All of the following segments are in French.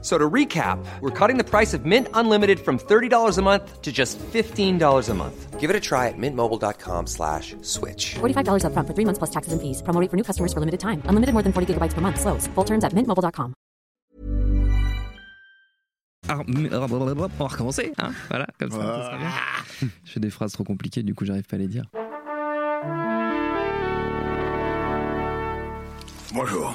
So to recap, we're cutting the price of Mint Unlimited from $30 a month to just $15 a month. Give it a try at mintmobile.com slash switch. $45 up front for three months plus taxes and fees. Promo rate for new customers for limited time. Unlimited more than 40 gigabytes per month. Slows. Full terms at mintmobile.com. Ah, On va recommencer, hein voilà, comme ça, ça sera bien. Je fais des phrases trop compliquées, du coup j'arrive pas à les dire. Bonjour.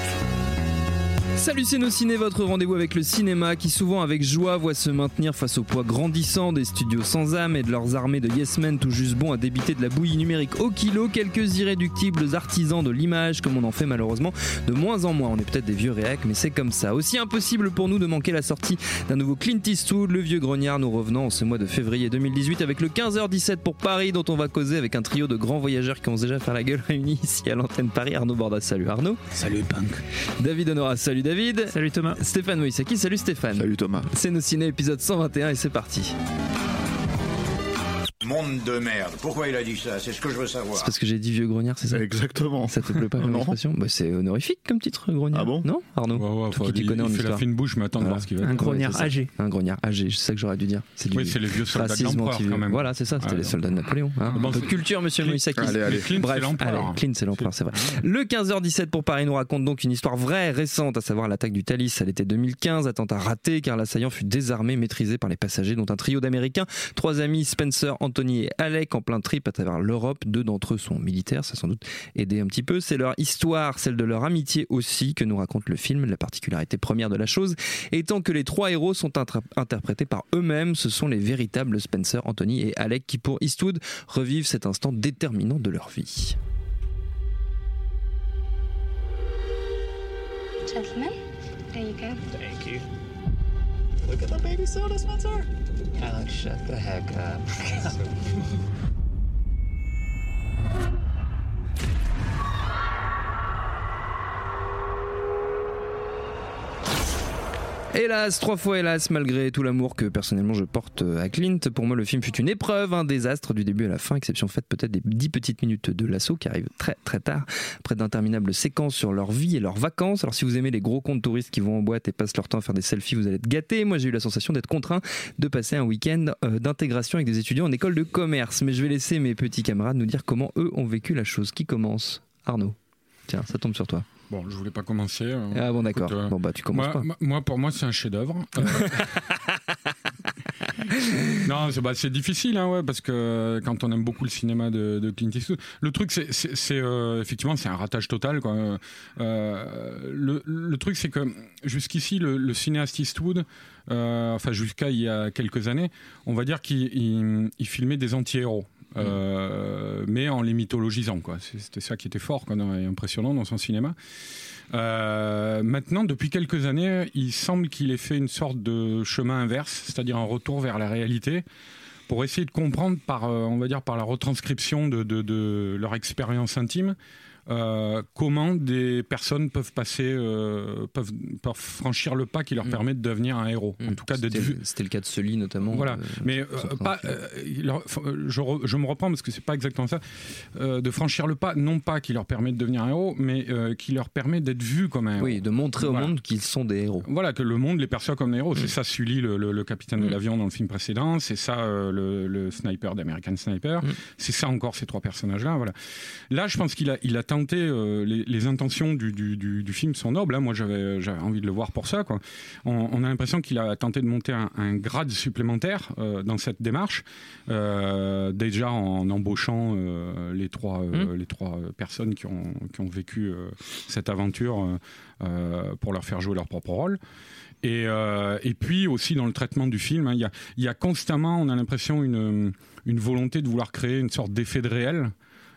Salut c'est nos ciné, votre rendez-vous avec le cinéma qui souvent avec joie voit se maintenir face au poids grandissant des studios sans âme et de leurs armées de yes men tout juste bons à débiter de la bouillie numérique au kilo, quelques irréductibles artisans de l'image comme on en fait malheureusement de moins en moins. On est peut-être des vieux réacs mais c'est comme ça. Aussi impossible pour nous de manquer la sortie d'un nouveau Clint Eastwood, le vieux grognard nous revenant en ce mois de février 2018 avec le 15h17 pour Paris dont on va causer avec un trio de grands voyageurs qui ont déjà fait la gueule réunis ici à l'antenne Paris. Arnaud Bordas, salut Arnaud. Salut Punk. David Honora, salut David. Salut Thomas. Stéphane Moïsaki, salut Stéphane. Salut Thomas. C'est nos ciné épisode 121 et c'est parti. Monde de merde. Pourquoi il a dit ça? C'est ce que je veux savoir. C'est parce que j'ai dit vieux grognard, c'est ça? Exactement. Ça te plaît pas comme expression? Bah, C'est honorifique comme titre, grognard. Ah bon? Non, Arnaud Ouais, ouais, Toi qui t'y il, connais en il fait la fine bouche, mais attends de Voilà. voir ce qu'il va Un grognard âgé. Un grognard âgé, c'est ça que j'aurais dû dire. C'est du Oui, c'est les vieux soldats de racisme l'empereur, quand même. Voilà, c'est ça, c'était les soldats de Napoléon. hein. Bon, Un peu de c'est- culture, monsieur Moïsaki. Allez, allez. Clint, Bref, c'est l'empereur. allez, Clint, c'est l'empereur, c'est vrai. Le 15h17 pour Paris nous raconte donc une histoire vraie, récente, à savoir l'attaque du Thalys à l'été 2015, attentat raté car l'assaillant fut désarmé, maîtrisé par les passagers, dont un trio d'Américains, trois amis, Spencer, Anthony et Alec, en plein trip à travers l'Europe. Deux d'entre eux sont militaires, ça a sans doute aidé un petit peu. C'est leur histoire, celle de leur amitié aussi, que nous raconte le film. La particularité première de la chose étant que les trois héros sont interprétés par eux-mêmes. Ce sont les véritables Spencer, Anthony et Alec qui, pour Eastwood, revivent cet instant déterminant de leur vie. Gentlemen, there you go. Thank you. Look at the baby soda, Spencer. Alex, shut the heck up. Hélas, trois fois hélas, malgré tout l'amour que personnellement je porte à Clint, pour moi le film fut une épreuve, un désastre du début à la fin, exception faite peut-être des dix petites minutes de l'assaut qui arrivent très très tard, près d'interminables séquences sur leur vie et leurs vacances. Alors si vous aimez les gros comptes touristes qui vont en boîte et passent leur temps à faire des selfies, vous allez être gâtés. Moi j'ai eu la sensation d'être contraint de passer un week-end euh, d'intégration avec des étudiants en école de commerce. Mais je vais laisser mes petits camarades nous dire comment eux ont vécu la chose. Qui commence? Arnaud. Tiens, ça tombe sur toi. Bon, je voulais pas commencer. euh, Ah bon d'accord. euh, Bon bah tu commences moi, pas. moi- pour moi, c'est un chef-d'œuvre. Euh, non, c'est bah, difficile, hein, ouais, parce que quand on aime beaucoup le cinéma de, de Clint Eastwood, le truc, c'est euh, effectivement, c'est un ratage total. Quoi. Euh, le, le truc, c'est que jusqu'ici, le, le cinéaste Eastwood, euh, enfin jusqu'à il y a quelques années, on va dire qu'il il- il filmait des anti-héros. Euh, mais en les mythologisant quoi. C'était ça qui était fort quoi, et impressionnant dans son cinéma. Euh, maintenant, depuis quelques années, il semble qu'il ait fait une sorte de chemin inverse, c'est-à-dire un retour vers la réalité, pour essayer de comprendre par, euh, on va dire, par la retranscription de, de- de leur expérience intime, euh, comment des personnes peuvent passer, euh, peuvent, peuvent franchir le pas qui leur Mm. permet de devenir un héros. En tout cas, d'être C'était vu. c'était le cas de Sully notamment. Voilà, euh, mais pas, leur- je, re- je me reprends parce que c'est pas exactement ça. De franchir le pas, non pas qui leur permet de devenir un héros, mais qui leur permet d'être vu comme un héros. Oui, de montrer au monde qu'ils sont des héros. Voilà, que le monde les perçoit comme des héros. C'est ça Sully, le, le- le capitaine de Mm. l'avion dans le film précédent. C'est ça le, le sniper d'American Sniper. Mm. C'est ça encore ces trois personnages-là. Voilà. Là, je pense qu'il a, il a euh, les, les intentions du, du- du- du film sont nobles. hein. Moi, j'avais, j'avais envie de le voir pour ça. Quoi. On, on a l'impression qu'il a tenté de monter un, un grade supplémentaire euh, dans cette démarche. Euh, déjà en embauchant euh, les trois, euh, les trois euh, personnes qui ont, qui ont vécu euh, cette aventure euh, euh, pour leur faire jouer leur propre rôle. Et, euh, et puis aussi dans le traitement du film, hein, il y, a, il y a constamment, on a l'impression, une, une volonté de vouloir créer une sorte d'effet de réel,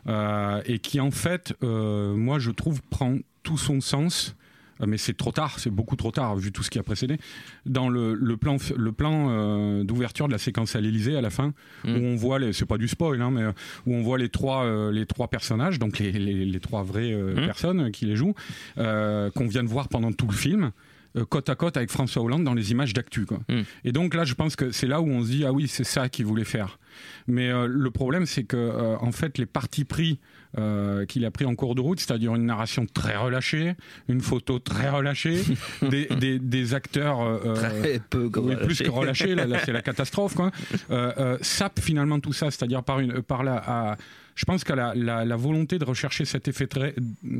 euh, et qui en fait, euh, moi je trouve, prend tout son sens euh, mais c'est trop tard, c'est beaucoup trop tard vu tout ce qui a précédé. Dans le, le plan, le plan euh, d'ouverture de la séquence à l'Elysée à la fin, où on voit, les- c'est pas du spoil, hein, mais où on voit les trois, les trois personnages, donc les, les, les trois vraies euh, personnes qui les jouent, qu'on vient de voir pendant tout le film. Euh, côte à côte avec François Hollande dans les images d'actu quoi. Mm. Et donc là je pense que c'est là où on se dit ah oui c'est ça qu'il voulait faire. Mais euh, le problème c'est que euh, en fait les partis pris euh, qu'il a pris en cours de route, c'est-à-dire une narration très relâchée, une photo très relâchée, des, des, des acteurs Très peu oui, plus que relâchés, là, là, c'est la catastrophe quoi. Sape finalement tout ça, c'est-à-dire par une par la à- je pense que la, la, la volonté de rechercher cet effet de, ré-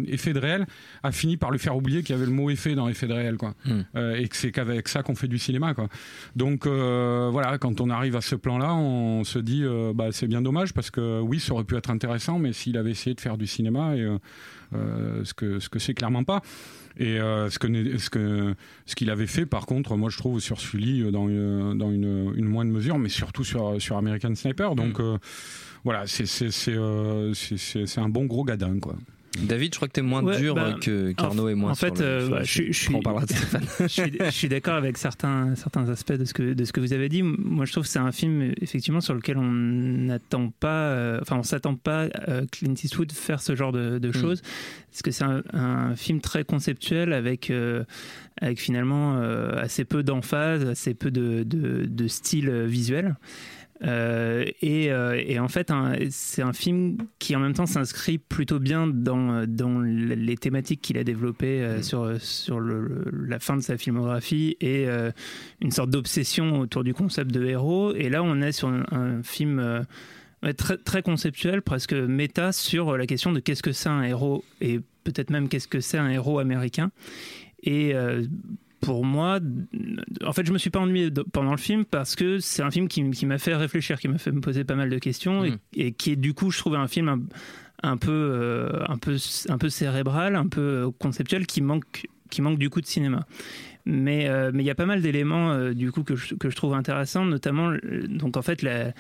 effet de réel a fini par lui faire oublier qu'il y avait le mot effet dans effet de réel quoi. Hmm. Euh, et que c'est qu'avec ça qu'on fait du cinéma quoi. Donc euh, voilà, quand on arrive à ce plan-là, on se dit euh, bah, c'est bien dommage parce que oui, ça aurait pu être intéressant, mais s'il avait essayé de faire du cinéma et ce que ce que c'est clairement pas. Et euh, ce que ce que ce qu'il avait fait, par contre, moi je trouve sur Sully dans une, dans une, une moindre mesure, mais surtout sur sur American Sniper. Donc euh, voilà, c'est c'est c'est euh, c'est- un bon gros gadin quoi. David, je crois que t'es moins Ouais, dur bah, que qu'Arnaud en- et moi. en fait, euh, bah, je suis- je On suis- parlera de Stéphane. je suis, je suis d'accord avec certains, certains aspects de ce, que, de ce que vous avez dit. Moi, je trouve que c'est un film, effectivement, sur lequel on n'attend pas, euh, enfin, on s'attend pas à Clint Eastwood faire ce genre de, de choses. Parce que c'est un, un film très conceptuel avec, euh, avec finalement euh, assez peu d'emphase, assez peu de, de, de style visuel. Euh, et, euh, et en fait, c'est un film qui en même temps s'inscrit plutôt bien dans, dans les thématiques qu'il a développées euh, sur, sur le- le- la fin de sa filmographie et une sorte d'obsession autour du concept de héros. Et là, on est sur un, un film très, très conceptuel, presque méta, sur la question de qu'est-ce que c'est un héros et peut-être même qu'est-ce que c'est un héros américain. Et pour moi, en fait, je me suis pas ennuyé pendant le film parce que c'est un film qui, m'a fait réfléchir, qui m'a fait me poser pas mal de questions Mm. et, et qui est du coup, je trouve, un film un, un peu, euh, un peu, un peu cérébral, un peu conceptuel, qui manque, qui manque du coup de cinéma. Mais euh, mais il y a pas mal d'éléments euh, du coup que je, que je trouve intéressants, notamment euh, donc en fait la,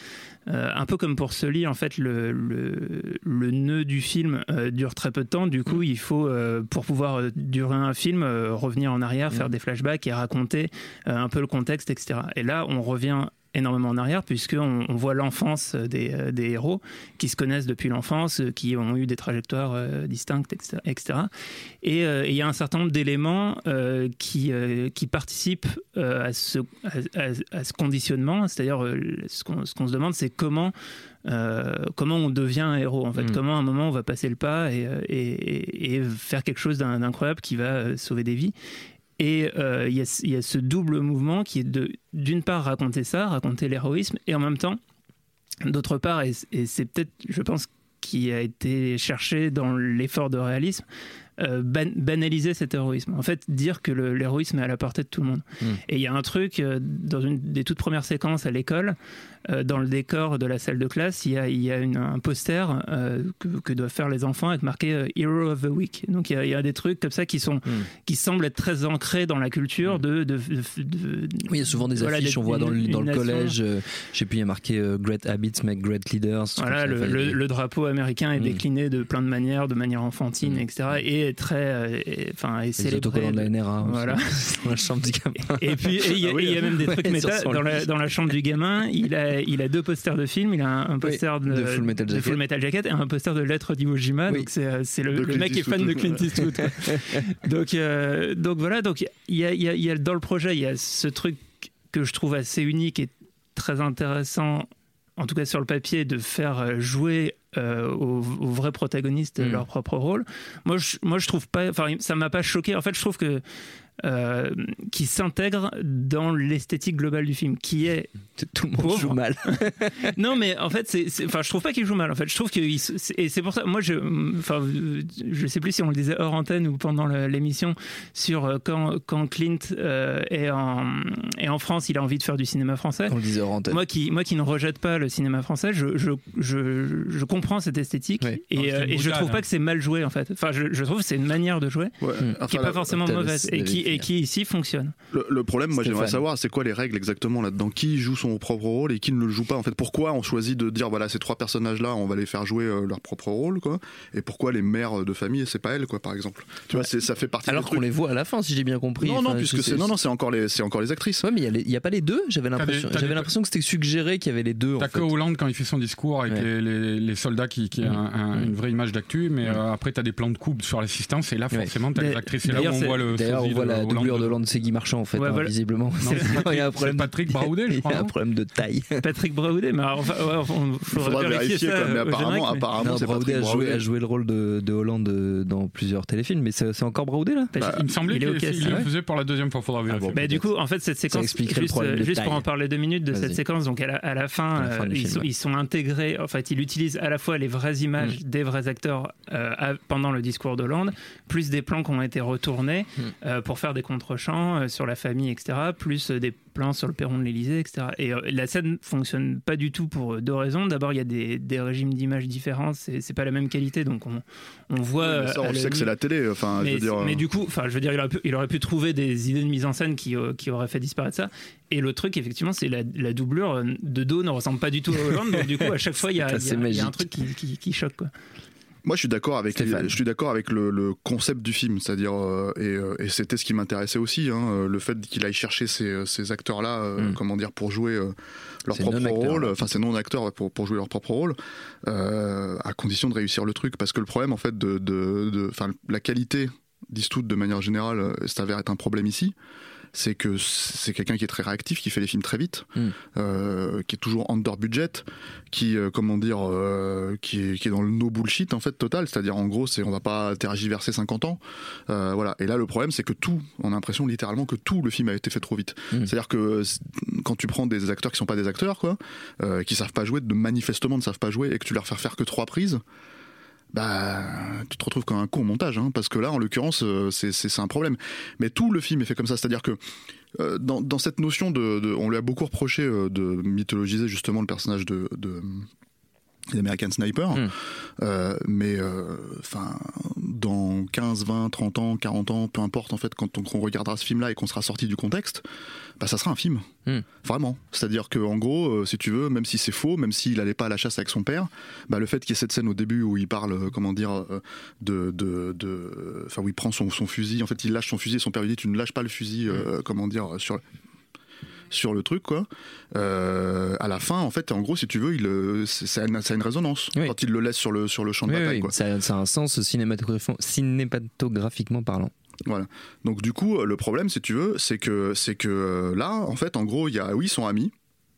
un peu comme pour Sully, en fait le, le, le nœud du film dure très peu de temps. Du coup, il faut pour pouvoir durer un film revenir en arrière, faire des flashbacks et raconter un peu le contexte, etc. Et là, on revient énormément en arrière puisqu'on on voit l'enfance des, euh, des héros qui se connaissent depuis l'enfance, euh, qui ont eu des trajectoires euh, distinctes, etc. Et il y a un certain nombre d'éléments qui, qui participent à, ce, à, ce conditionnement, c'est-à-dire ce qu'on ce qu'on se demande, c'est comment euh, comment on devient un héros en fait, Mm. comment à un moment on va passer le pas et, et, faire quelque chose d'incroyable qui va sauver des vies. Et euh, il y, a, ce- double mouvement qui est d'une part raconter ça, raconter l'héroïsme, et en même temps, d'autre part, et c'est peut-être, je pense, qui a été cherché dans l'effort de réalisme, euh, ban- banaliser cet héroïsme. En fait, dire que l'héroïsme est à la portée de tout le monde. Mm. Et il y a un truc, euh, dans une des toutes premières séquences à l'école, euh, dans le décor de la salle de classe, il y a, il y a une- un poster que, que doivent faire les enfants avec marqué Hero of the Week. Donc il y, a, il y a des trucs comme ça qui, sont, qui semblent être très ancrés dans la culture de, de, de- de- Oui, il y a souvent des voilà, affiches, on voit dans le, une- dans une le nation. collège, je sais plus, il y a marqué Great Habits make Great Leaders. Voilà, le, le- drapeau américain est décliné de plein de manières, de manière enfantine, etc. Et est très, euh, et- enfin, est les autocollants de la NRA. aussi, Voilà. dans la chambre du gamin. Et puis, et il y, a- Ah oui, et il y a même des trucs ouais, méta. Dans la, dans la chambre du gamin, il a, il a deux posters de films. Il a un, un poster de, de Full Metal de Jacket. Full Metal Jacket et un poster de Lettres d'Iwo Jima. Oui. Donc, c'est euh, c'est le, De mec est fan de. Clint Eastwood. donc, euh, donc voilà. Donc, il y a, il y a- y a- dans le projet, il y a ce truc que je trouve assez unique et très intéressant, en tout cas sur le papier, de faire jouer euh, aux, aux vrais protagonistes Mm. leur propre rôle. Moi, je, moi, je trouve pas. Enfin, ça m'a pas choqué. En fait, je trouve que euh, qui s'intègre dans l'esthétique globale du film, qui est Tout le monde Pauvre. joue mal. non mais en fait c'est enfin je trouve pas qu'il joue mal en fait je trouve que il et c'est pour ça moi je enfin je sais plus si on le disait hors antenne ou pendant l'émission sur euh, quand quand Clint euh, est en est en France il a envie de faire du cinéma français On le disait hors antenne. moi qui, moi qui ne rejette pas le cinéma français, je, je, je, je comprends cette esthétique Oui. et, Non, c'est euh, et je trouve hein. pas que c'est mal joué en fait. Enfin, je, je trouve que c'est une manière de jouer Ouais. Mm. Enfin, qui est pas forcément mauvaise et qui, et qui ici fonctionne. Le, le problème, moi, j'aimerais savoir, c'est quoi les règles exactement là-dedans? Qui joue son propre rôle et qui ne le joue pas? En fait, pourquoi on choisit de dire voilà ces trois personnages-là, on va les faire jouer euh, leur propre rôle, quoi? Et pourquoi les mères de famille, c'est pas elles, quoi, par exemple? Tu vois, ça fait partie. Alors qu'on les voit à la fin, si j'ai bien compris. Non, non, puisque c'est non, non, c'est encore les, c'est encore les actrices. Ouais, mais il y a pas les deux? J'avais l'impression, j'avais que c'était suggéré qu'il y avait les deux. T'as que Hollande quand il fait son discours avec Ouais. les, les- les soldats qui, qui a un- un- une vraie image d'actu, mais euh, après t'as des plans de coupe sur l'assistance et là forcément t'as les actrices. C'est là où on voit le La Hollande doublure de. Hollande, c'est Guy Marchand en fait, Ouais, hein, voilà. visiblement. Non, il y a un problème. Patrick Braoudet, je Il y a un problème de taille. Patrick Braoudet, mais alors, enfin, ouais, enfin, il faudrait, Faudra vérifier, ça quoi, mais apparemment, générique, mais- apparemment, Non, c'est Braoudet Patrick a joué, Braoudet. a joué le rôle de, de Hollande euh, dans plusieurs téléfilms, mais c'est c'est encore Braoudet là? Parce Il me semblait qu'il le faisait pour la deuxième fois, faudra vérifier. bon. Bah, du coup, en fait, cette séquence, juste, pour en parler deux minutes de cette séquence, donc à la, fin, ils, sont, intégrés, en fait, il utilise à la fois les vraies images Mm. des vrais acteurs euh, pendant le discours d'Hollande, plus des plans qui ont été retournés Mm. euh, pour faire des contre-champs euh, sur la famille, etc., plus euh, des plans sur le perron de l'Elysée, etc. Et euh, la scène fonctionne pas du tout pour deux raisons. D'abord, il y a des, des régimes d'images différents, c'est c'est pas la même qualité, donc on, on voit. Oui, mais ça, à on la sait que c'est la télé. Enfin, je mais, veux dire. mais du coup, enfin, je veux dire, il aurait, pu, il aurait pu trouver des idées de mise en scène qui, euh, qui auraient fait disparaître ça. Et le truc, effectivement, c'est la, la doublure de dos ne ressemble pas du tout à Hollande. donc du coup, à chaque fois, il y a, y a- y un truc qui, qui, qui choque. Quoi. Moi, je suis d'accord avec, les- je suis d'accord avec le, le concept du film, c'est-à-dire euh, et, euh, et c'était ce qui m'intéressait aussi, hein, euh, le fait qu'il aille chercher ces, ces acteurs-là, euh, Mm. comment dire, pour jouer leur propre rôle, enfin ces non-acteurs pour, pour jouer leur propre rôle, euh, à condition de réussir le truc, parce que le problème en fait de, de, de- la qualité d'Eastwood de manière générale s'avère être un problème ici. C'est que c'est quelqu'un qui est très réactif, qui fait les films très vite, Mm. euh, qui est toujours under budget, qui euh, comment dire euh, qui, est, qui est dans le no bullshit en fait total c'est-à-dire en gros c'est on va pas tergiverser 50 ans voilà et là le problème c'est que tout on a l'impression littéralement que tout le film a été fait trop vite Mm. c'est-à-dire que quand tu prends des acteurs qui sont pas des acteurs quoi qui savent pas jouer de manifestement ne savent pas jouer et que tu leur fais faire que trois prises bah, tu te retrouves comme un au montage, hein, parce que là, en l'occurrence, euh, c'est un problème. Mais tout le film est fait comme ça, c'est-à-dire que euh, dans, dans cette notion de, de- on lui a beaucoup reproché euh, de mythologiser justement le personnage de, de l'American Sniper, Mm. Euh, mais euh, enfin dans 15, 20, 30 ans, 40 ans, peu importe en fait, quand on, qu'on regardera ce film-là et qu'on sera sorti du contexte, bah ça sera un film, Mm. vraiment. C'est-à-dire que en gros, euh, si tu veux, même si c'est faux, même s'il allait pas à la chasse avec son père, bah le fait qu'il y ait cette scène au début où il parle, comment dire, de, de, enfin où il prend son, son fusil, en fait il lâche son fusil et son père lui dit tu ne lâches pas le fusil, euh, comment dire, sur sur le truc quoi. Euh, à la fin, en fait, en gros, si tu veux, il, euh, c'est- ça, a une, ça a une résonance Oui. quand il le laisse sur le sur le champ de Oui, bataille. oui, quoi. ça, ça a un sens cinématographiquement, cinématographiquement parlant. Voilà. Donc du coup, euh, le problème, si tu veux, c'est que c'est que euh, là, en fait, en gros, il y a oui, ils sont amis.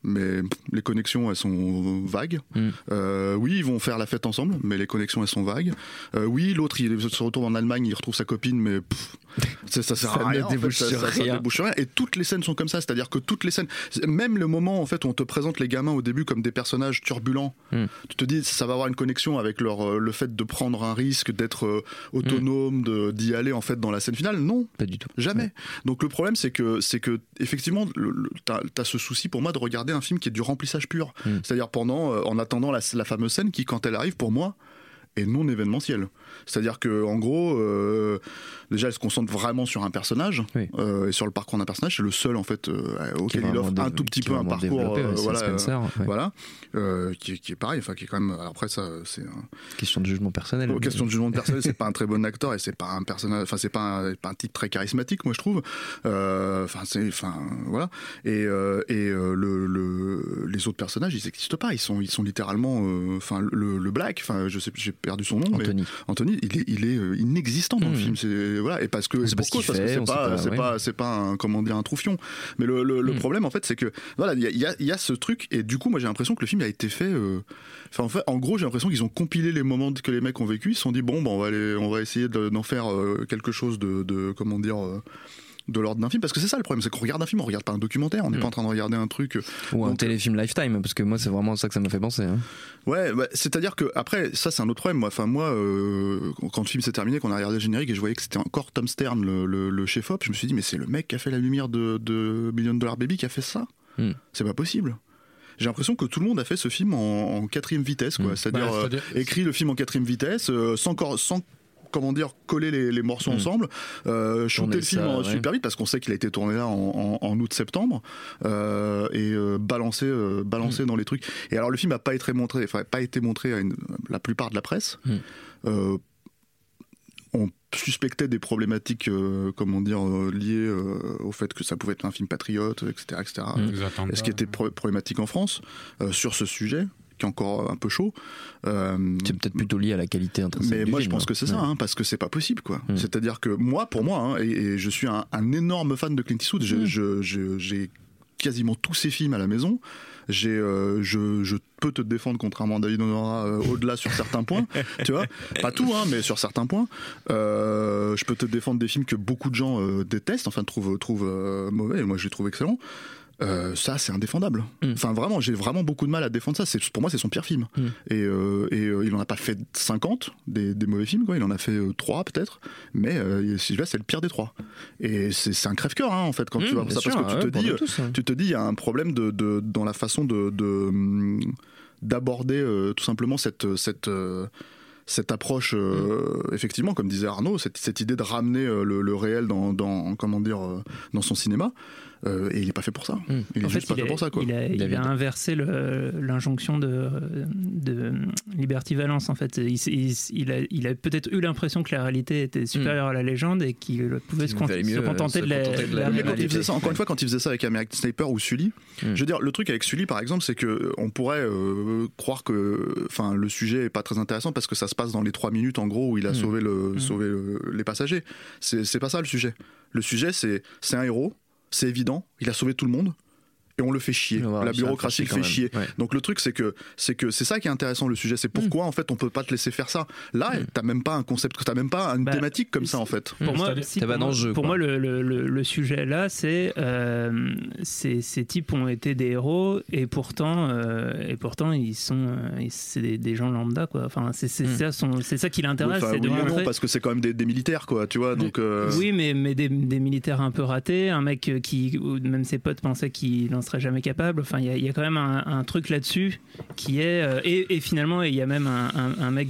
Mais les connexions, elles sont vagues. Mm. Euh, oui, ils vont faire la fête ensemble, mais les connexions, elles sont vagues. Euh, oui, l'autre, il se retrouve en Allemagne, il retrouve sa copine, mais pff, ça, ça sert Ça à ne rien. en fait, débouche ça, rien. débouche rien. Et toutes les scènes sont comme ça, c'est-à-dire que toutes les scènes, même le moment en fait où on te présente les gamins au début comme des personnages turbulents, Mm. tu te dis ça va avoir une connexion avec leur euh, le fait de prendre un risque, d'être euh, autonome, de- d'y aller en fait dans la scène finale. Non, Pas du tout. Jamais. Donc le problème c'est que c'est que effectivement t'as as ce souci pour moi de regarder un film qui est du remplissage pur. Mm. C'est-à-dire pendant euh, en attendant la, la fameuse scène qui quand elle arrive pour moi est non événementielle. C'est-à-dire que en gros euh, déjà elle se concentre vraiment sur un personnage Oui. euh, et sur le parcours d'un personnage. C'est le seul en fait euh, auquel il offre un tout petit peu un parcours euh, ouais, voilà Spencer, ouais. voilà qui, est- qui est pareil enfin qui est quand même alors après ça c'est Question de jugement personnel. Bon, question de jugement personnel, c'est pas un très bon acteur et c'est pas un personnage, enfin c'est pas un, pas un type très charismatique, moi je trouve. Enfin c'est, enfin voilà. Et et le, le les autres personnages, ils n'existent pas. Ils sont ils sont littéralement, enfin le, le Black, enfin je sais, j'ai perdu son nom, Anthony. mais Anthony, il est il est euh, inexistant dans le Hmm. film. C'est voilà et parce que C'est pas ce pourquoi qu'il Parce que c'est pas pas, c'est pas un comment dire un troufion. Mais le, le, le Hmm. problème en fait, c'est que voilà il y a, il y, a, il y a ce truc et du coup moi j'ai l'impression que le film a été fait. euh, Enfin, en fait, en gros, j'ai l'impression qu'ils ont compilé les moments que les mecs ont vécu. Ils se sont dit bon, bah, on va aller, on va essayer de- d'en faire euh, quelque chose de, de comment dire, euh, de l'ordre d'un film. Parce que c'est ça le problème, c'est qu'on regarde un film, on regarde pas un documentaire. On n'est Mm. pas en train de regarder un truc. euh, Ou un Donc, téléfilm Lifetime, parce que moi, c'est vraiment ça que ça m'a fait penser. hein. Ouais, ouais, c'est-à-dire que après, ça c'est un autre problème. Moi, enfin moi, euh, quand le film s'est terminé, qu'on a regardé le générique et je voyais que c'était encore Tom Stern, le, le, le chef op, je me suis dit mais c'est le mec qui a fait la lumière de, de Million Dollar Baby qui a fait ça. Mm. C'est pas possible. J'ai l'impression que tout le monde a fait ce film en, en quatrième vitesse, quoi. Mm. C'est-à-dire Bah, euh, écrit le film en quatrième vitesse, euh, sans, cor- sans comment dire, coller les, les morceaux Mm. ensemble, euh, shooter le film ça, en ouais. super vite parce qu'on sait qu'il a été tourné là en, en- en août-septembre euh, et euh, balancé, euh, balancé Mm. dans les trucs. Et alors le film n'a pas été montré, enfin pas été montré à une- la plupart de la presse. Mm. Euh, on suspectait des problématiques, euh, comment dire, euh, liées euh, au fait que ça pouvait être un film patriote, etc., etc. Mm. Attentats. Ce qui était pro- problématique en France euh, sur ce sujet, qui est encore un peu chaud. Euh, C'est peut-être plutôt lié à la qualité intrinsèque mais du moi, je pense hein. que c'est ça, Ouais. hein, parce que c'est pas possible, quoi. Mm. C'est-à-dire que moi, pour moi, hein, et, et je suis un, un énorme fan de Clint Eastwood, Mm. je- je- j'ai quasiment tous ses films à la maison. J'ai, euh, je, je peux te défendre contrairement à David Honora euh, au-delà sur certains points, tu vois. Pas tout, hein, mais sur certains points. Euh, je peux te défendre des films que beaucoup de gens détestent, enfin trouvent, trouvent mauvais, et moi je les trouve excellents. Euh, ça, c'est indéfendable. Mm. Enfin, vraiment, j'ai vraiment beaucoup de mal à défendre ça. C'est, pour moi, c'est son pire film. Mm. Et, euh, et euh, il en a pas fait 50 des, des mauvais films, quoi. Il en a fait 3 peut-être. Mais celui-là, c'est le pire des trois. Et c'est, un crève-cœur, hein, en fait, quand Mm, tu vois bien ça. sûr, parce que tu ouais, te dis, tous, hein. tu te dis, il y a un problème de, de- dans la façon de, de, d'aborder tout simplement cette, cette, cette approche, euh, effectivement, comme disait Arnaud, cette, cette idée de ramener euh, le, le réel dans, dans, comment dire, euh, dans son cinéma. Euh, et il n'est pas fait pour ça. Il est En juste fait, pas il fait a, pour ça, quoi. il a- il a David. inversé l'injonction de, de Liberty Valence. En fait, il, il- il a, il a peut-être eu l'impression que la réalité était supérieure à la légende et qu'il pouvait se, Qu'il con- valait se euh, contenter se de la, de de la quand il réalité. faisait ça, encore une fois, quand il faisait ça avec American Sniper ou Sully, Mm. je veux dire, le truc avec Sully, par exemple, c'est que euh, on pourrait euh, croire que, enfin, le sujet est pas très intéressant parce que ça se passe dans les trois minutes, en gros, où il a sauvé le, sauvé le- les passagers. C'est c'est pas ça le sujet. Le sujet, c'est c'est un héros, c'est évident, il a sauvé tout le monde. Et on le fait chier. La bureaucratie le fait chier. Ouais. Donc le truc c'est que c'est que c'est ça qui est intéressant le sujet. C'est pourquoi en fait on peut pas te laisser faire ça. Là t'as même pas un concept, t'as même pas une Bah, thématique comme ça en fait. Pour moi, C'est-à-dire- si, pour moi, d'enjeu, pour moi, le, le- le- le sujet là, c'est euh, ces, ces types ont été des héros et pourtant, euh, et pourtant ils sont, euh, c'est des, des gens lambda quoi. Enfin, c'est c'est Hmm. ça, son- c'est ça qui l'intéresse, Enfin, c'est de oui non, parce que c'est quand même des, des militaires quoi, tu vois. Donc euh, Oui, mais, mais des, des militaires un peu ratés, un mec qui, ou même ses potes pensaient qu'il serait jamais capable. Enfin, il y, a- il y a quand même un, un truc là-dessus qui est. euh, et, et finalement, il y a même un, un- un mec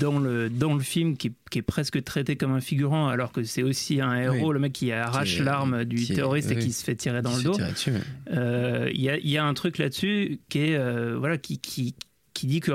dans le, dans le film qui, est- qui est presque traité comme un figurant, alors que c'est aussi un héros, Oui. le mec qui arrache l'arme du qui est- terroriste et qui se fait tirer dans le dos. ouais. Euh, Il y, a, il y a un truc là-dessus qui est euh, voilà qui, qui, qui dit que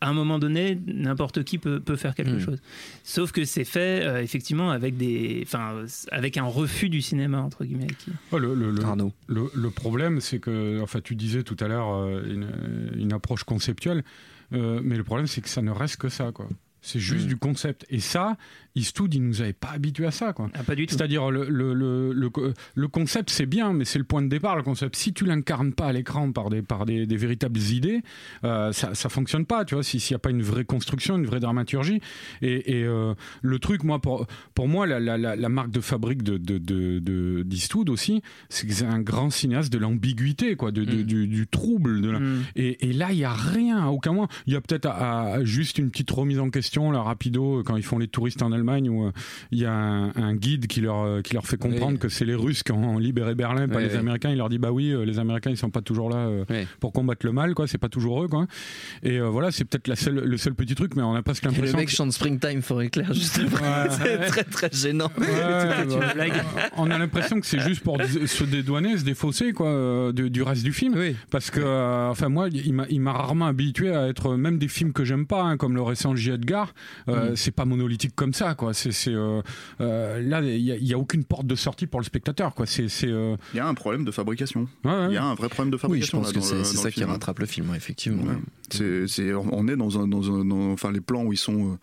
à un moment donné, n'importe qui peut, peut faire quelque Mm. chose. Sauf que c'est fait euh, effectivement avec des, enfin, avec un refus du cinéma entre guillemets. qui- le, le- le- Arnaud. le- le problème, c'est que, enfin, tu disais tout à l'heure euh, une, une approche conceptuelle, euh, mais le problème, c'est que ça ne reste que ça, quoi. C'est juste Mm. du concept. Et ça, Eastwood, il nous avait pas habitués à ça, quoi. Ah, pas du tout. C'est-à-dire, le, le, le, le, concept, c'est bien, mais c'est le point de départ, le concept. Si tu l'incarnes pas à l'écran par des, par des, des véritables idées, euh, ça, ça fonctionne pas, tu vois, si- s'il n'y a pas une vraie construction, une vraie dramaturgie. Et, et, euh, le truc, moi, pour, pour moi, la, la, la, marque de fabrique de, de, de, de- d'Eastwood aussi, c'est que c'est un grand cinéaste de l'ambiguïté, quoi, de, Mm. du, du trouble. De la- Mm. et, et là, il y a rien, à aucun moment. Il y a peut-être à- à juste une petite remise en question, là, rapido, quand ils font les touristes en Allemagne, où euh, il y a un, un guide qui leur, euh, qui leur fait comprendre Oui. que c'est les Russes qui ont libéré Berlin, pas Oui, les oui. Américains. Il leur dit, bah oui, euh, les Américains, ils sont pas toujours là euh, pour combattre le mal, quoi. C'est pas toujours eux, quoi. Et euh, voilà, c'est peut-être la seule, le seul petit truc, mais on a presque Et le l'impression. mec que- chante Springtime for Éclair juste après. C'est très très gênant. On a l'impression que c'est juste pour se dédouaner, se défausser quoi, euh, du, du reste du film. Parce que, euh, enfin, moi, il m'a- il m'a rarement habitué à être, même des films que j'aime pas, hein, comme le récent J. Edgar, euh, Mm. c'est pas monolithique comme ça, quoi. C'est, euh, euh, là, il y, a- aucune porte de sortie pour le spectateur, quoi. C'est, euh, il y a un problème de fabrication. ouais, ouais. Il y a un vrai problème de Oui, je fabrication. pense là, que dans c'est ça qui rattrape le film, ouais, effectivement. Ouais. C'est, c'est- on est dans un, dans un, dans- enfin les plans où ils sont,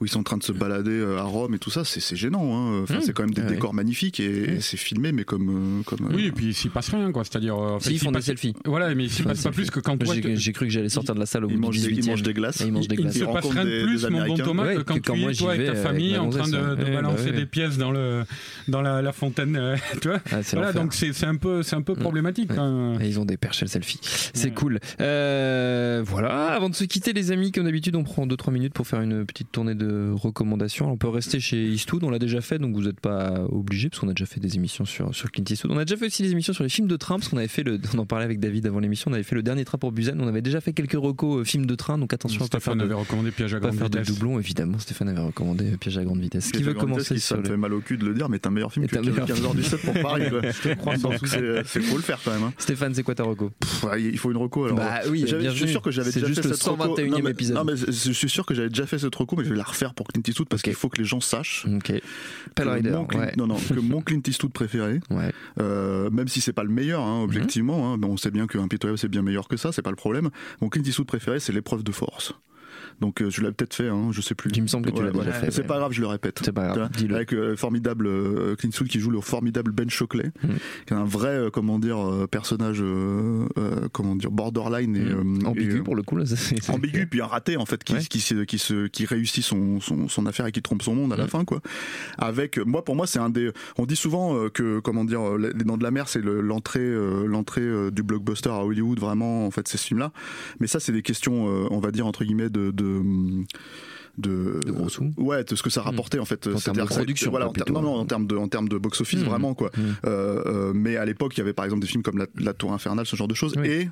où ils sont en train de se balader à Rome et tout ça, c'est, c'est gênant. Hein. Enfin, Mmh. c'est quand même des Ah ouais. décors magnifiques et, et c'est filmé, mais comme, comme. Oui, euh, et puis il s'y passe rien, quoi. C'est-à-dire, en fait, Si, ils il font des passe- selfies. Voilà, mais il s'y Ils font passe pas plus que quand J'ai cru que j'allais sortir de la salle au ils bout mangent, du des, 18 ils mangent des glaces. Et ils mangent des il se passe rencontrent rien de des- plus, des mon bon. Thomas, Ouais, que quand que quand tu moi, es, toi, vais, ta euh, famille, en train de, ouais. balancer Ouais, bah des pièces dans, le, dans la, la fontaine, euh, tu vois Ah, c'est Voilà, donc c'est c'est un peu, c'est un peu problématique. Ouais. hein. Et ils ont des perches à selfie. C'est Ouais. cool. Euh, voilà, avant de se quitter, les amis, comme d'habitude, on prend 2-3 minutes pour faire une petite tournée de recommandations. On peut rester chez Eastwood, on l'a déjà fait, donc vous n'êtes pas obligés, parce qu'on a déjà fait des émissions sur, sur Clint Eastwood. On a déjà fait aussi des émissions sur les films de train, parce qu'on avait fait le, on en parlait avec David avant l'émission, on avait fait le dernier train pour Busan, on avait déjà fait quelques recos films de train, donc attention à pas faire de, avait recommandé Piège à grande vitesse. Doublon, évidemment. Stéphane avait recommandé euh, Piège à grande vitesse. Qui Piège veut vitesse, commencer qui- sur Ça me fait mal au cul de le dire, mais t'es un meilleur film Et que t'es un meilleur 15h du 7 pour Paris. c'est faut le faire quand même. hein. Stéphane, c'est quoi ta reco? Pff, il faut une reco alors. Bah oui, je suis sûr que j'avais déjà fait cette reco. 121e Non, mais- épisode. Non mais je suis sûr que j'avais déjà fait cette reco, mais je vais la refaire pour Clint Eastwood parce qu'il faut que les gens sachent. Ok. Pell Rider, mon Clint- ouais. Non non, que mon Clint Eastwood préféré, Ouais. euh, même si c'est pas le meilleur, hein, Mhm. objectivement, hein, mais on sait bien qu'un pitoyable c'est bien meilleur que ça, c'est pas le problème. Mon Clint Eastwood préféré, c'est l'épreuve de force. Donc euh, je l'ai peut-être fait, hein, je sais plus. Il me semble que tu Ouais, l'as déjà fait, C'est ouais. pas grave, je le répète. C'est pas grave, dis-le. Avec euh, formidable euh, Clint Eastwood qui joue le formidable Ben Shockley, Mhm. qui est un vrai, euh, comment dire, euh, personnage, euh, euh, comment dire, borderline et euh, Ambigu et, pour le coup, là. c'est- ambigu puis un raté en fait qui qui qui se qui réussit son, son son affaire et qui trompe son monde à la Mm. fin quoi avec moi pour moi c'est un des on dit souvent euh, que comment dire les dents de la mer c'est le- l'entrée euh, l'entrée euh, du blockbuster à Hollywood vraiment en fait c'est ce film là mais ça c'est des questions euh, on va dire entre guillemets de de de, De gros sous. ouais de ce que ça rapportait en fait En termes de production, voilà en ter- non non en termes de en termes de box office Mm. vraiment quoi Mm. euh, euh, mais à l'époque, il y avait par exemple des films comme La, La Tour Infernale, ce genre de choses. Oui. Et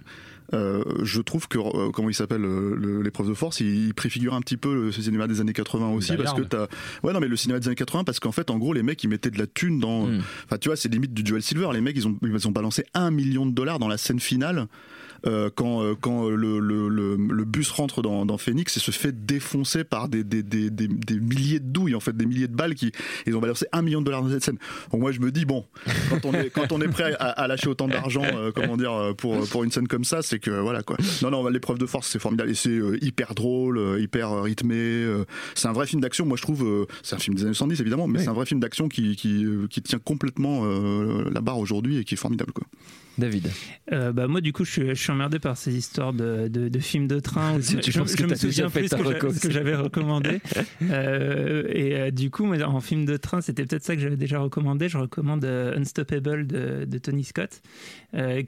euh, je trouve que, euh, comment il s'appelle, euh, le- l'épreuve de force, il, il préfigure un petit peu le cinéma des années 80 aussi. Parce que t'as. Ouais, non, mais le cinéma des années 80, parce qu'en fait, en gros, les mecs, ils mettaient de la thune dans. Enfin, tu vois, c'est limite du duel silver. Les mecs, ils ont, ils ont balancé un million de dollars dans la scène finale. Euh, quand euh, quand le, le, le, le bus rentre dans, dans Phoenix et se fait défoncer par des, des, des, des, des milliers de douilles en fait des milliers de balles qui ils ont balancé un million de dollars dans cette scène. Donc moi je me dis bon quand on est quand on est prêt à, à lâcher autant d'argent euh, comment dire euh, pour pour une scène comme ça c'est que voilà quoi. Non non l'épreuve de force c'est formidable. Et c'est euh, hyper drôle euh, hyper euh, rythmé euh, c'est un vrai film d'action. Moi je trouve euh, c'est un film des années 70 évidemment mais Oui. c'est un vrai film d'action qui qui, euh, qui tient complètement euh, la barre aujourd'hui et qui est formidable quoi David. Euh, bah moi du coup je suis, je suis emmerdé par ces histoires de, de, de films de train. où Tu- tu je penses que je me souviens plus ce que, j'avais recommandé. Euh, et euh, du coup moi, en film de train c'était peut-être ça que j'avais déjà recommandé. Je recommande Unstoppable de, de Tony Scott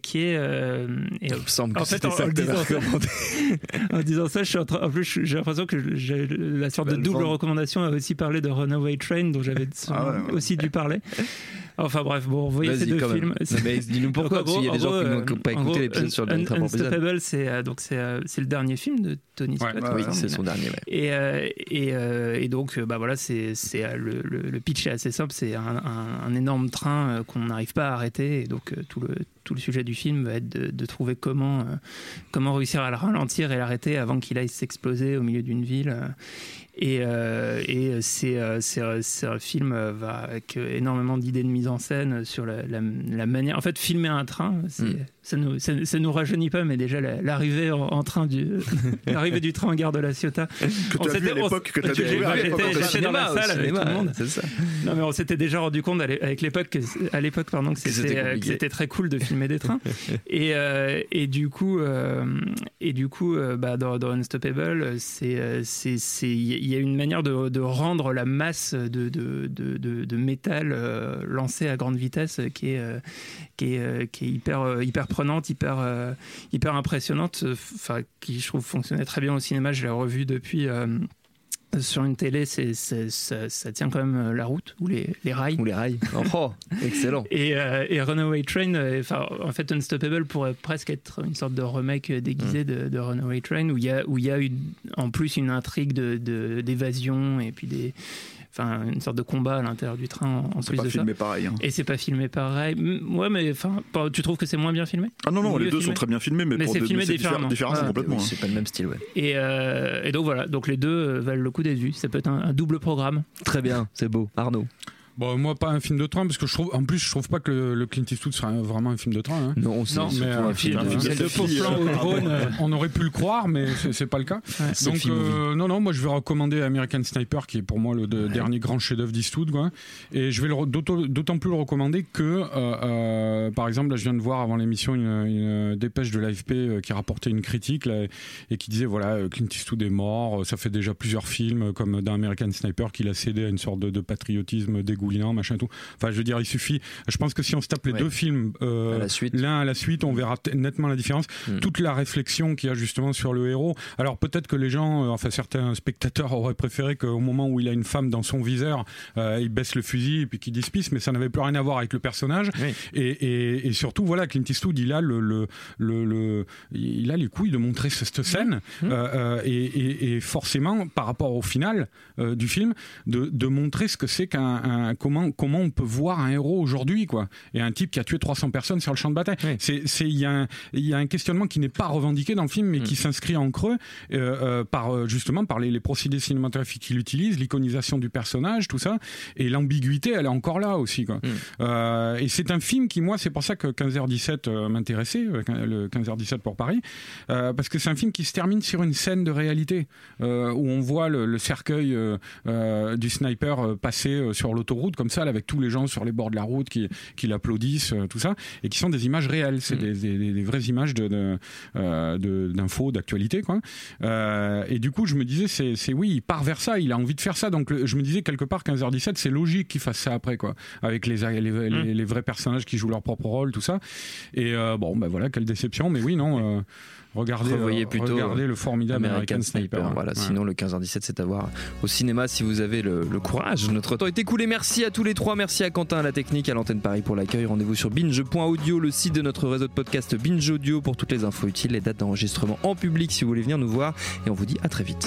qui est... et- Il me semble que c'était ça que ça, recommandé. en disant ça, je suis en, train- en plus, je- j'ai l'impression que j'ai la sorte Bah, de le double recommandation a aussi parlé de Runaway Train, dont j'avais Ah ouais, ouais. aussi dû parler. Enfin bref, bon, vous voyez ces deux films. Dis-nous pourquoi, parce qu'il y a des gens qui n'ont gros, pas écouté l'épisode sur le. Unstoppable, c'est euh, euh, c'est le dernier film de Tony. Scott. Oui, c'est son dernier. Et, euh, et, euh, et donc, euh, bah voilà, c'est euh, le, pitch est assez simple. C'est un, énorme train euh, qu'on n'arrive pas à arrêter. Et donc, euh, tout le, tout le sujet du film va être de, de trouver comment, euh, comment réussir à le ralentir et l'arrêter avant qu'il aille s'exploser au milieu d'une ville. Et, euh, et c'est euh, c'est euh, c'est un film va, avec énormément d'idées de mise en scène sur la, la, la manière. En fait, filmer un train, Mm. ça, nous, ça, ça nous rajeunit pas, mais déjà la- l'arrivée en, en train du l'arrivée du train en gare de la Ciotat. que On vu à l'époque que tu j'étais- dans la salle avec tout le monde. Non mais on s'était déjà rendu compte à l'époque que à l'époque pardon que c'était très cool de filmer des trains. Et euh, et du coup euh, et du coup euh, bah, dans, dans Unstoppable c'est c'est c'est il y a une manière de, de rendre la masse de de, de, métal lancé à grande vitesse qui est qui est qui est hyper hyper prenante hyper hyper impressionnante. Enfin qui je trouve fonctionnait très bien au cinéma. Je l'ai revu depuis euh, sur une télé, ça, ça tient quand même euh, la route ou les, les rails. Ou les rails. Oh, excellent. Et, euh, et Runaway Train, euh, en fait, Unstoppable pourrait presque être une sorte de remake déguisé Mm. de, de Runaway Train, où il y a, où il y a une- en plus une intrigue de, de- d'évasion et puis des, enfin, une sorte de combat à l'intérieur du train en, plus pas de filmé ça. pareil hein. Et c'est pas filmé pareil. Ouais, mais enfin, tu trouves que c'est moins bien filmé? Ah non non les deux filmé? sont très bien filmés mais, Mais pour c'est filmé c'est différemment. différemment Voilà. complètement Oui, hein. c'est pas le même style, ouais. et, euh, et donc voilà, donc les deux valent le coup d'être vus. Ça peut être un, un double programme. Très bien, c'est beau. Arnaud. Bon, moi, pas un film de train, parce que je trouve, en plus, je trouve pas que le, le Clint Eastwood soit un- vraiment un film de train. hein. Non, Non, mais, un euh, film un de- film de au euh, drone. euh, On aurait pu le croire, mais c'est pas le cas. Donc, film euh, non, non, moi je vais recommander American Sniper, qui est pour moi le de- dernier grand chef-d'œuvre d'Eastwood. quoi. Et je vais d'autant plus le recommander que, euh, euh, par exemple, là, je viens de voir avant l'émission une, une dépêche de l'AFP euh, qui rapportait une critique là, et qui disait voilà, euh, Clint Eastwood est mort, euh, ça fait déjà plusieurs films, euh, comme dans American Sniper, qu'il a cédé à une sorte de, de patriotisme dégoulinant, machin et tout. Enfin, je veux dire, il suffit. Je pense que si on se tape les Ouais. deux films euh, l'un à la suite, on verra t- nettement la différence. Hmm. Toute la réflexion qu'il y a justement sur le héros. Alors peut-être que les gens, euh, enfin certains spectateurs auraient préféré qu'au moment où il a une femme dans son viseur, euh, il baisse le fusil et puis qu'il dise pisse, mais ça n'avait plus rien à voir avec le personnage. Oui. Et, et- et surtout, voilà, Clint Eastwood, il a le, le, le, le- il a les couilles de montrer ce- cette scène Mmh. euh, et, et- forcément, par rapport au final du film, de, de montrer ce que c'est qu'un un- comment comment on peut voir un héros aujourd'hui, quoi, et un type qui a tué 300 personnes sur le champ de bataille. Oui. C'est il y a un il y a un questionnement qui n'est pas revendiqué dans le film, mais qui s'inscrit en creux euh, euh, par euh, justement par les, les procédés cinématographiques qu'il utilise, l'iconisation du personnage, tout ça, et l'ambiguïté, elle est encore là aussi, quoi. Euh, et c'est un film qui, moi, c'est pour ça que 15h17 euh, m'intéressait, le 15h17 pour Paris, parce que c'est un film qui se termine sur une scène de réalité où on voit le, le cercueil du sniper passer sur l'autoroute comme ça, avec tous les gens sur les bords de la route qui, qui l'applaudissent, euh, tout ça, et qui sont des images réelles, c'est des, des- des- des vraies images de, euh, d'infos, d'actualité, quoi. Euh, et du coup, je me disais, c'est, oui, il part vers ça, il a envie de faire ça, donc le- je me disais quelque part 15h17, c'est logique qu'il fasse ça après, quoi, avec les, les, les, les vrais personnages qui jouent leur propre rôle, tout ça. Et euh, bon, ben voilà, quelle déception, mais oui, non. Regardez, Revoyez euh, plutôt, regardez le formidable American Sniper. Voilà, Ouais. sinon le 15h17 c'est à voir au cinéma si vous avez le, le courage. Notre temps est écoulé. Merci à tous les trois. Merci à Quentin à la technique, à l'antenne Paris pour l'accueil. Rendez-vous sur binge.audio, le site de notre réseau de podcast Binge Audio pour toutes les infos utiles, les dates d'enregistrement en public si vous voulez venir nous voir. Et on vous dit à très vite.